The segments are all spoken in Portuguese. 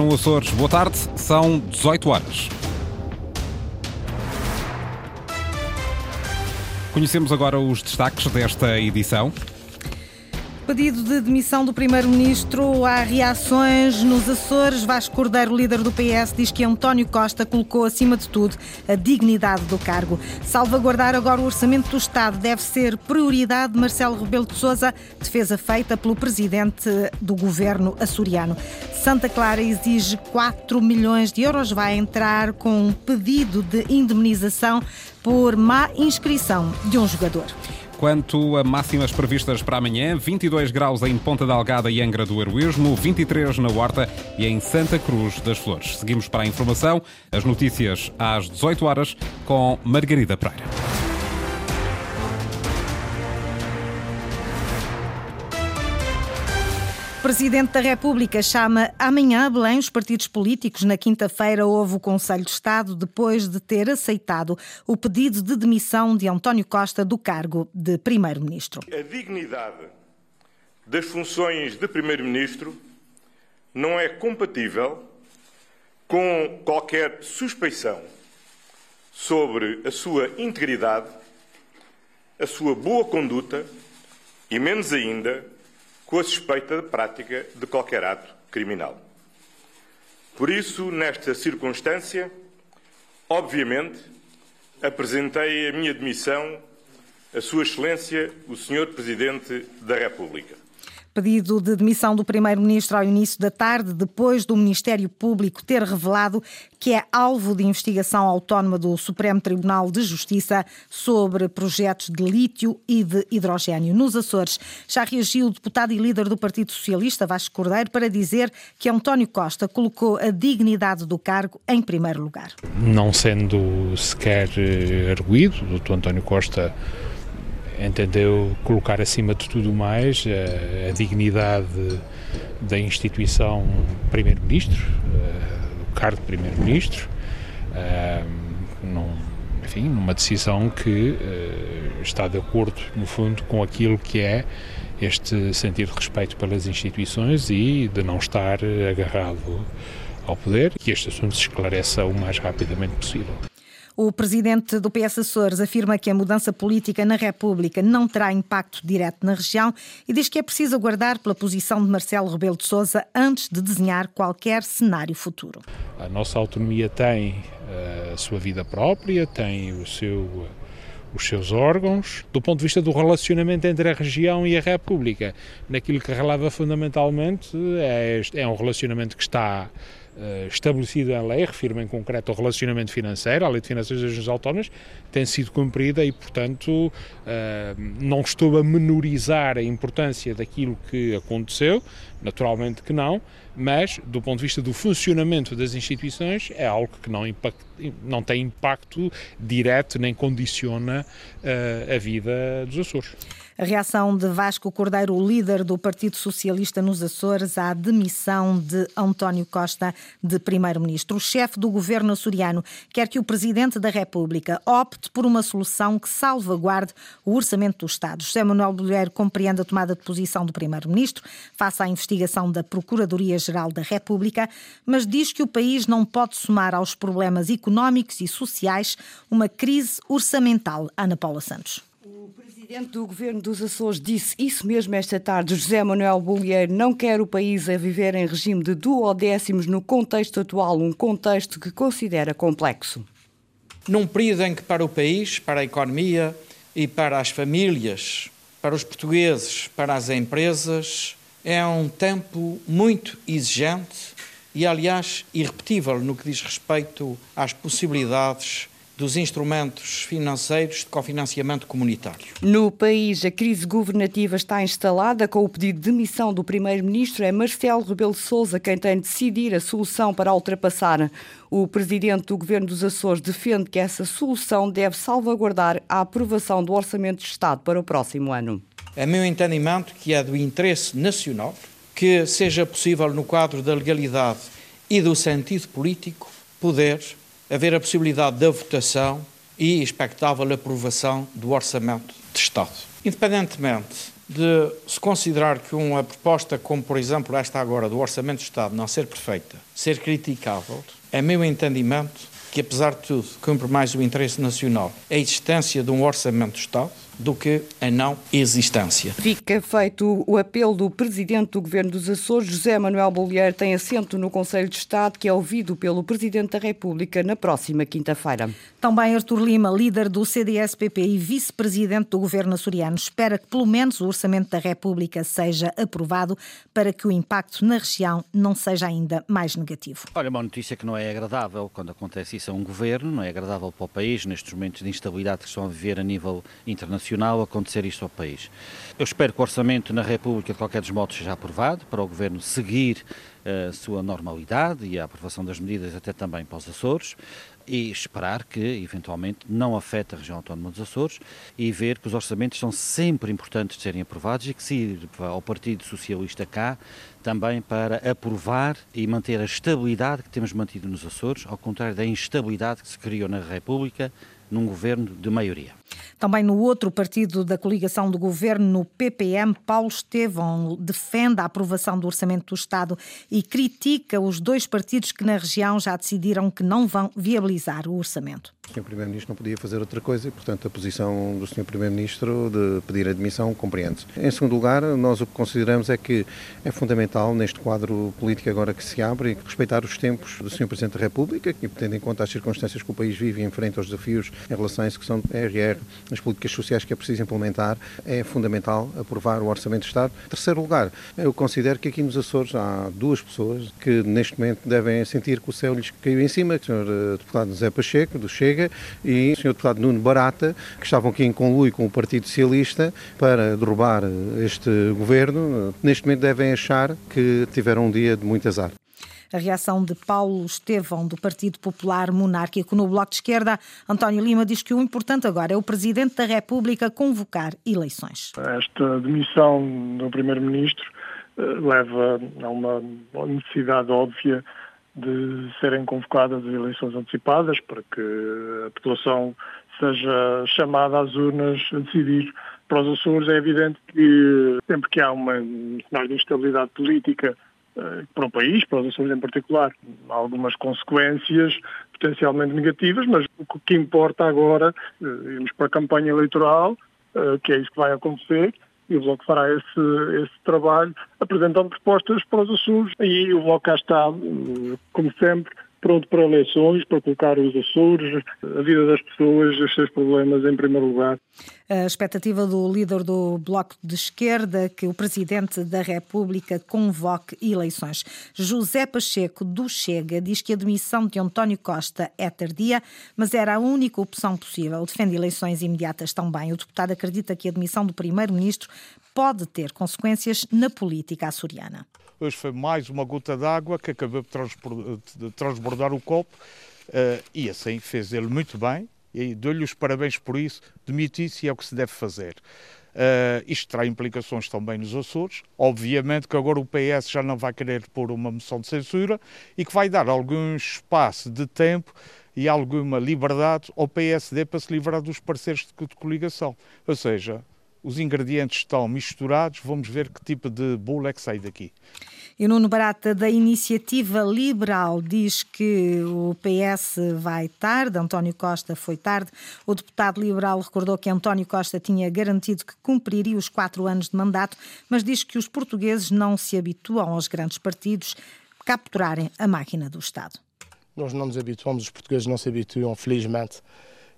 1 Açores. Boa tarde, são 18 horas. Conhecemos agora os destaques desta edição. Pedido de demissão do Primeiro-Ministro. Há reações nos Açores. Vasco Cordeiro, líder do PS, diz que António Costa colocou acima de tudo a dignidade do cargo. Salvaguardar agora o orçamento do Estado deve ser prioridade de Marcelo Rebelo de Sousa, defesa feita pelo presidente do governo açoriano. Santa Clara exige 4 milhões de euros. Vai entrar com um pedido de indemnização por má inscrição de um jogador. Quanto a máximas previstas para amanhã, 22 graus em Ponta Delgada e Angra do Heroísmo, 23 na Horta e em Santa Cruz das Flores. Seguimos para a informação, as notícias às 18 horas com Margarida Pereira. Presidente da República chama amanhã a Belém os partidos políticos. Na quinta-feira houve o Conselho de Estado depois de ter aceitado o pedido de demissão de António Costa do cargo de Primeiro-Ministro. A dignidade das funções de Primeiro-Ministro não é compatível com qualquer suspeição sobre a sua integridade, a sua boa conduta e, menos ainda, com a suspeita de prática de qualquer ato criminal. Por isso, nesta circunstância, obviamente, apresentei a minha demissão a Sua Excelência, o Sr. Presidente da República. Pedido de demissão do Primeiro-Ministro ao início da tarde, depois do Ministério Público ter revelado que é alvo de investigação autónoma do Supremo Tribunal de Justiça sobre projetos de lítio e de hidrogênio. Nos Açores, já reagiu o deputado e líder do Partido Socialista, Vasco Cordeiro, para dizer que António Costa colocou a dignidade do cargo em primeiro lugar. Não sendo sequer eh, arguído, o Dr. António Costa entendeu colocar acima de tudo mais a, a dignidade da instituição Primeiro-Ministro, uh, o cargo de Primeiro-Ministro, uh, num, enfim, numa decisão que uh, está de acordo, no fundo, com aquilo que é este sentido de respeito pelas instituições e de não estar agarrado ao poder, que este assunto se esclareça o mais rapidamente possível. O presidente do PS Açores afirma que a mudança política na República não terá impacto direto na região e diz que é preciso aguardar pela posição de Marcelo Rebelo de Sousa antes de desenhar qualquer cenário futuro. A nossa autonomia tem eh, a sua vida própria, tem o seu os seus órgãos, do ponto de vista do relacionamento entre a região e a República. Naquilo que releva fundamentalmente é, é um relacionamento que está estabelecido em lei, refiro em concreto ao relacionamento financeiro, a lei de finanças das regiões autónomas, tem sido cumprida e, portanto, uh, não estou a menorizar a importância daquilo que aconteceu, naturalmente que não, mas do ponto de vista do funcionamento das instituições é algo que não, impact, não tem impacto direto nem condiciona uh, a vida dos Açores. A reação de Vasco Cordeiro, líder do Partido Socialista nos Açores, à demissão de António Costa de primeiro-ministro. O chefe do governo açoriano quer que o presidente da República opte por uma solução que salvaguarde o orçamento do Estado. José Manuel Bolheiro compreende a tomada de posição do primeiro-ministro face à investigação da Procuradoria-Geral da República, mas diz que o país não pode somar aos problemas económicos e sociais uma crise orçamental. Ana Paula Santos presidente do governo dos Açores disse isso mesmo esta tarde. José Manuel Bolieiro não quer o país a viver em regime de duodécimos no contexto atual, um contexto que considera complexo. Num período em que para o país, para a economia e para as famílias, para os portugueses, para as empresas, é um tempo muito exigente e, aliás, irrepetível no que diz respeito às possibilidades dos instrumentos financeiros de cofinanciamento comunitário. No país, a crise governativa está instalada com o pedido de demissão do primeiro-ministro. É Marcelo Rebelo Sousa quem tem de decidir a solução para ultrapassar. O presidente do governo dos Açores defende que essa solução deve salvaguardar a aprovação do orçamento de Estado para o próximo ano. É meu entendimento que é do interesse nacional que seja possível, no quadro da legalidade e do sentido político, poder haver a possibilidade da votação e expectável aprovação do Orçamento de Estado. Independentemente de se considerar que uma proposta como, por exemplo, esta agora do Orçamento do Estado não ser perfeita, ser criticável, é meu entendimento que, apesar de tudo, cumpre mais o interesse nacional a existência de um Orçamento do Estado do que a não existência. Fica feito o apelo do Presidente do Governo dos Açores, José Manuel Bolieiro, tem assento no Conselho de Estado, que é ouvido pelo Presidente da República na próxima quinta-feira. Também Artur Lima, líder do CDS-PP e vice-presidente do Governo açoriano, espera que pelo menos o Orçamento da República seja aprovado para que o impacto na região não seja ainda mais negativo. Olha, uma notícia que não é agradável quando acontece isso a um governo, não é agradável para o país, nestes momentos de instabilidade que estão a viver a nível internacional nacional acontecer isto ao país. Eu espero que o orçamento na República, de qualquer dos modos, seja aprovado, para o Governo seguir eh, a sua normalidade e a aprovação das medidas até também para os Açores e esperar que, eventualmente, não afete a região autónoma dos Açores e ver que os orçamentos são sempre importantes de serem aprovados e que sirva ao Partido Socialista cá também para aprovar e manter a estabilidade que temos mantido nos Açores, ao contrário da instabilidade que se criou na República num governo de maioria. Também no outro partido da coligação do governo, no PPM, Paulo Estevão defende a aprovação do Orçamento do Estado e critica os dois partidos que na região já decidiram que não vão viabilizar o orçamento. O Sr. Primeiro-Ministro não podia fazer outra coisa e, portanto, a posição do Sr. Primeiro-Ministro de pedir admissão compreende-se. Em segundo lugar, nós o que consideramos é que é fundamental, neste quadro político agora que se abre, respeitar os tempos do Sr. Presidente da República, que, tendo em conta as circunstâncias que o país vive e enfrenta os desafios em relação à execução do PRR, as políticas sociais que é preciso implementar, é fundamental aprovar o Orçamento de Estado. Em terceiro lugar, eu considero que aqui nos Açores há duas pessoas que, neste momento, devem sentir que o céu lhes caiu em cima, o Sr. Eh, Deputado José Pacheco, do Chega, e o Sr. Deputado Nuno Barata, que estavam aqui em conluio com o Partido Socialista para derrubar este governo, neste momento devem achar que tiveram um dia de muito azar. A reação de Paulo Estevão, do Partido Popular Monárquico no Bloco de Esquerda, António Lima diz que o importante agora é o Presidente da República convocar eleições. Esta demissão do Primeiro-Ministro eh, leva a uma necessidade óbvia de serem convocadas as eleições antecipadas para que a população seja chamada às urnas a decidir. Para os Açores é evidente que sempre que há uma cenário de instabilidade política eh, para o país, para os Açores em particular, há algumas consequências potencialmente negativas, mas o que importa agora, eh, irmos para a campanha eleitoral, eh, que é isso que vai acontecer, e o Bloco fará esse, esse trabalho, apresentando propostas para os Açores. E o Bloco cá está, como sempre, pronto para eleições, para colocar os Açores, a vida das pessoas, os seus problemas em primeiro lugar. A expectativa do líder do Bloco de Esquerda que o Presidente da República convoque eleições. José Pacheco, do Chega, diz que a demissão de António Costa é tardia, mas era a única opção possível. Defende eleições imediatas também. O deputado acredita que a demissão do Primeiro-Ministro pode ter consequências na política açoriana. Hoje foi mais uma gota d'água que acabou de transbordar o copo uh, e assim fez ele muito bem e dou-lhe os parabéns por isso. Demitir-se é o que se deve fazer. Uh, isto terá implicações também nos Açores. Obviamente que agora o PS já não vai querer pôr uma moção de censura e que vai dar algum espaço de tempo e alguma liberdade ao PSD para se livrar dos parceiros de, de coligação. Ou seja, os ingredientes estão misturados, vamos ver que tipo de bolo é que sai daqui. E Nuno Barata, da Iniciativa Liberal, diz que o PS vai tarde, António Costa foi tarde. O deputado liberal recordou que António Costa tinha garantido que cumpriria os quatro anos de mandato, mas diz que os portugueses não se habituam aos grandes partidos capturarem a máquina do Estado. Nós não nos habituamos, os portugueses não se habituam, felizmente,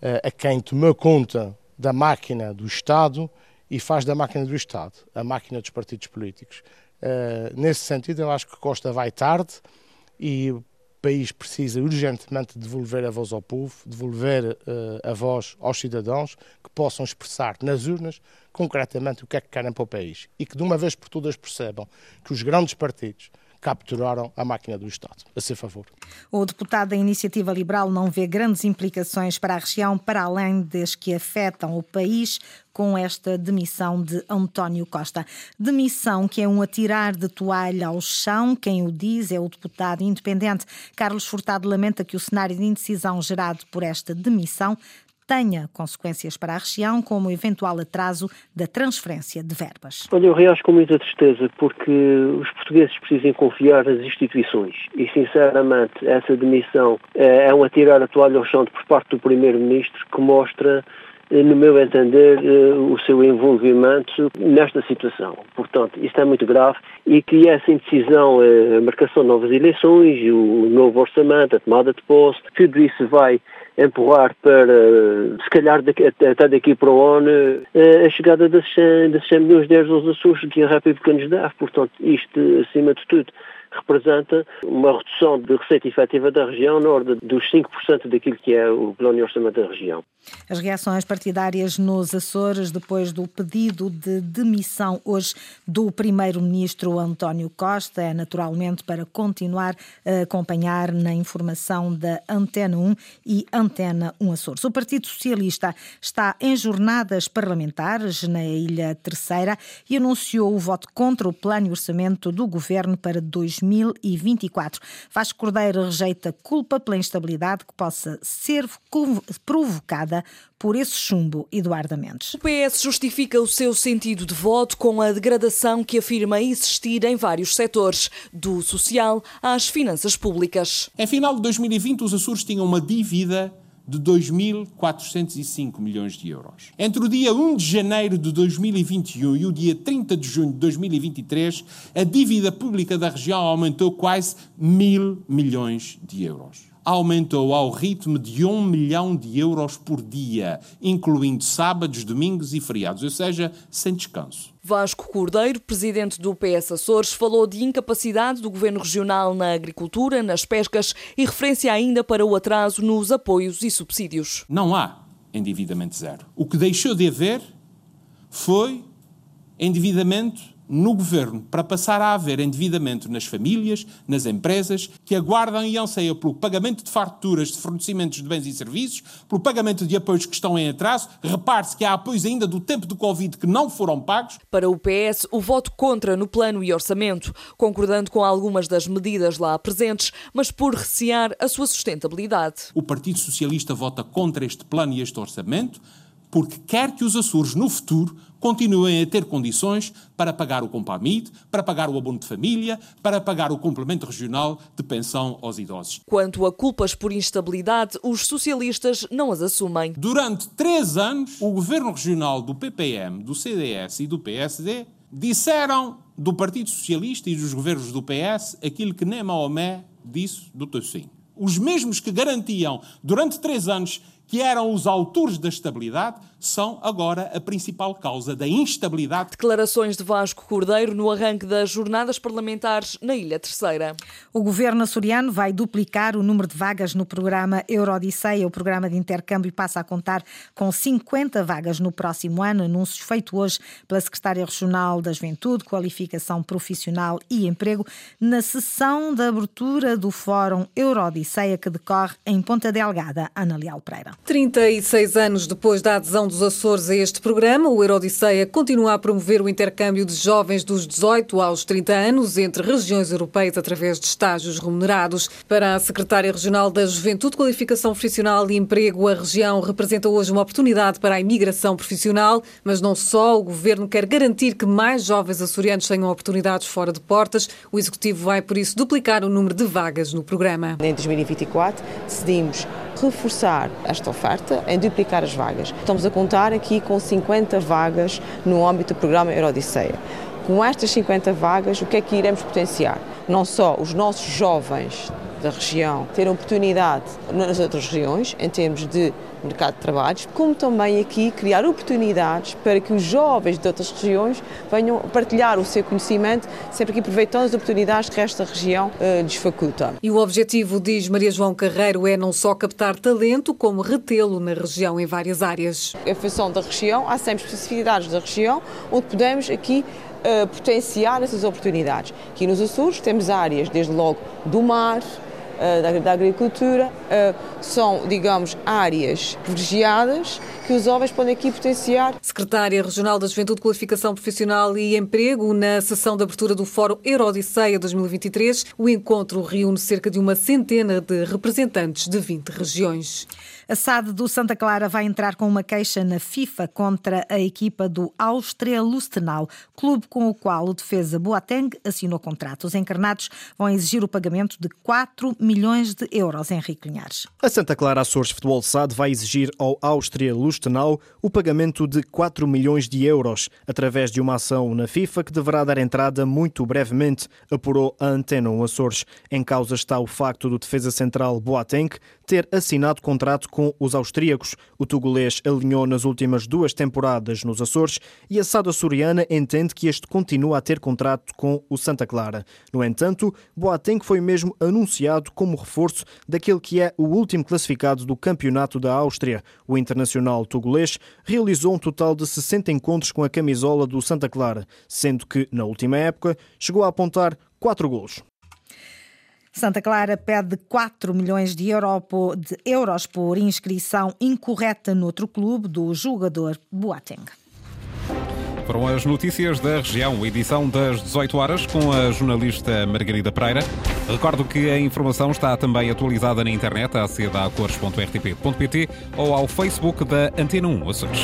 eh, a quem tomou conta da máquina do Estado e faz da máquina do Estado a máquina dos partidos políticos. Uh, nesse sentido, eu acho que Costa vai tarde e o país precisa urgentemente devolver a voz ao povo, devolver uh, a voz aos cidadãos que possam expressar nas urnas concretamente o que é que querem para o país e que de uma vez por todas percebam que os grandes partidos capturaram a máquina do Estado. A seu favor. O deputado da Iniciativa Liberal não vê grandes implicações para a região, para além das que afetam o país com esta demissão de António Costa. Demissão que é um atirar de toalha ao chão. Quem o diz é o deputado independente Carlos Furtado lamenta que o cenário de indecisão gerado por esta demissão tenha consequências para a região, como o eventual atraso da transferência de verbas. Olha, eu reajo com muita tristeza porque os portugueses precisam confiar nas instituições e, sinceramente, essa demissão é um atirar a toalha ao chão por parte do Primeiro-Ministro que mostra eh, no meu entender, eh, o seu envolvimento nesta situação. Portanto, isto é muito grave e que essa indecisão, eh, a marcação de novas eleições, o novo orçamento, a tomada de posse, tudo isso vai empurrar para, se calhar até daqui para o ano, a chegada desses 100 milhões de euros aos Açores que a República nos dá. Portanto, isto, acima de tudo, representa uma redução de receita efetiva da região na ordem dos 5% daquilo que é o plano de orçamento da região. As reações partidárias nos Açores depois do pedido de demissão hoje do primeiro-ministro António Costa é naturalmente para continuar a acompanhar na informação da Antena 1 e Antena 1 Açores. O Partido Socialista está em jornadas parlamentares na Ilha Terceira e anunciou o voto contra o plano e orçamento do governo para 2020. 2024. Vasco Cordeiro rejeita culpa pela instabilidade que possa ser provocada por esse chumbo, Eduardo Mendes. O PS justifica o seu sentido de voto com a degradação que afirma existir em vários setores, do social às finanças públicas. Em final de 2020, os Açores tinham uma dívida de 2.405 milhões de euros. Entre o dia 1 de janeiro de 2021 e o dia 30 de junho de 2023, a dívida pública da região aumentou quase mil milhões de euros aumentou ao ritmo de 1 milhão de euros por dia, incluindo sábados, domingos e feriados, ou seja, sem descanso. Vasco Cordeiro, presidente do PS Açores, falou de incapacidade do governo regional na agricultura, nas pescas e referência ainda para o atraso nos apoios e subsídios. Não há endividamento zero. O que deixou de haver foi endividamento no governo para passar a haver endividamento nas famílias, nas empresas, que aguardam e anseiam pelo pagamento de farturas de fornecimentos de bens e serviços, pelo pagamento de apoios que estão em atraso. Repare-se que há apoios ainda do tempo do Covid que não foram pagos. Para o PS, o voto contra no plano e orçamento, concordando com algumas das medidas lá presentes, mas por recear a sua sustentabilidade. O Partido Socialista vota contra este plano e este orçamento porque quer que os Açores, no futuro, continuem a ter condições para pagar o Compamid, para pagar o abono de família, para pagar o complemento regional de pensão aos idosos. Quanto a culpas por instabilidade, os socialistas não as assumem. Durante três anos, o governo regional do PPM, do CDS e do PSD disseram do Partido Socialista e dos governos do PS aquilo que nem Maomé disse do Tossim. Os mesmos que garantiam durante três anos que eram os autores da estabilidade, são agora a principal causa da instabilidade. Declarações de Vasco Cordeiro no arranque das jornadas parlamentares na Ilha Terceira. O governo açoriano vai duplicar o número de vagas no programa Eurodisseia. O programa de intercâmbio passa a contar com 50 vagas no próximo ano. Anúncios feito hoje pela Secretária Regional da Juventude, Qualificação Profissional e Emprego na sessão de abertura do Fórum Eurodisseia que decorre em Ponta Delgada. Ana Leal Pereira. 36 anos depois da adesão dos Açores a este programa, o Eurodisseia continua a promover o intercâmbio de jovens dos 18 aos 30 anos entre regiões europeias através de estágios remunerados. Para a Secretária Regional da Juventude, Qualificação Profissional e Emprego, a região representa hoje uma oportunidade para a imigração profissional, mas não só. O Governo quer garantir que mais jovens açorianos tenham oportunidades fora de portas. O Executivo vai, por isso, duplicar o número de vagas no programa. Em 2024, decidimos reforçar esta oferta, em duplicar as vagas. Estamos a contar aqui com 50 vagas no âmbito do programa Eurodisseia. Com estas 50 vagas, o que é que iremos potenciar? Não só os nossos jovens da região ter oportunidade nas outras regiões, em termos de mercado de trabalho, como também aqui criar oportunidades para que os jovens de outras regiões venham partilhar o seu conhecimento, sempre que aproveitando as oportunidades que esta região uh, lhes faculta. E o objetivo, diz Maria João Carreiro, é não só captar talento, como retê-lo na região em várias áreas. Em função da região, há sempre especificidades da região onde podemos aqui uh, potenciar essas oportunidades. Aqui nos Açores temos áreas, desde logo, do mar, da, agricultura, uh, são, digamos, áreas privilegiadas que os jovens podem aqui potenciar. Secretária Regional da Juventude, Qualificação Profissional e Emprego, na sessão de abertura do Fórum Eurodisseia 2023, o encontro reúne cerca de uma centena de representantes de 20 regiões. A SAD do Santa Clara vai entrar com uma queixa na FIFA contra a equipa do Áustria Lustenau, clube com o qual o defesa Boateng assinou contrato. Os encarnados vão exigir o pagamento de 4 milhões de euros. Henrique Linhares. A Santa Clara Açores Futebol SAD vai exigir ao Áustria Lustenau o pagamento de 4 milhões de euros, através de uma ação na FIFA que deverá dar entrada muito brevemente, apurou a Antena 1 Açores. Em causa está o facto do defesa central Boateng ter assinado contrato com os austríacos. O togolês alinhou nas últimas duas temporadas nos Açores e a SAD açoriana entende que este continua a ter contrato com o Santa Clara. No entanto, Boateng foi mesmo anunciado como reforço daquele que é o último classificado do campeonato da Áustria. O internacional togolês realizou um total de 60 encontros com a camisola do Santa Clara, sendo que, na última época, chegou a apontar quatro golos. Santa Clara pede 4 milhões de, de euros por inscrição incorreta noutro clube do jogador Boateng. Foram as notícias da região, edição das 18 horas, com a jornalista Margarida Pereira. Recordo que a informação está também atualizada na internet, aceda a cores.rtp.pt ou ao Facebook da Antena 1 Açores.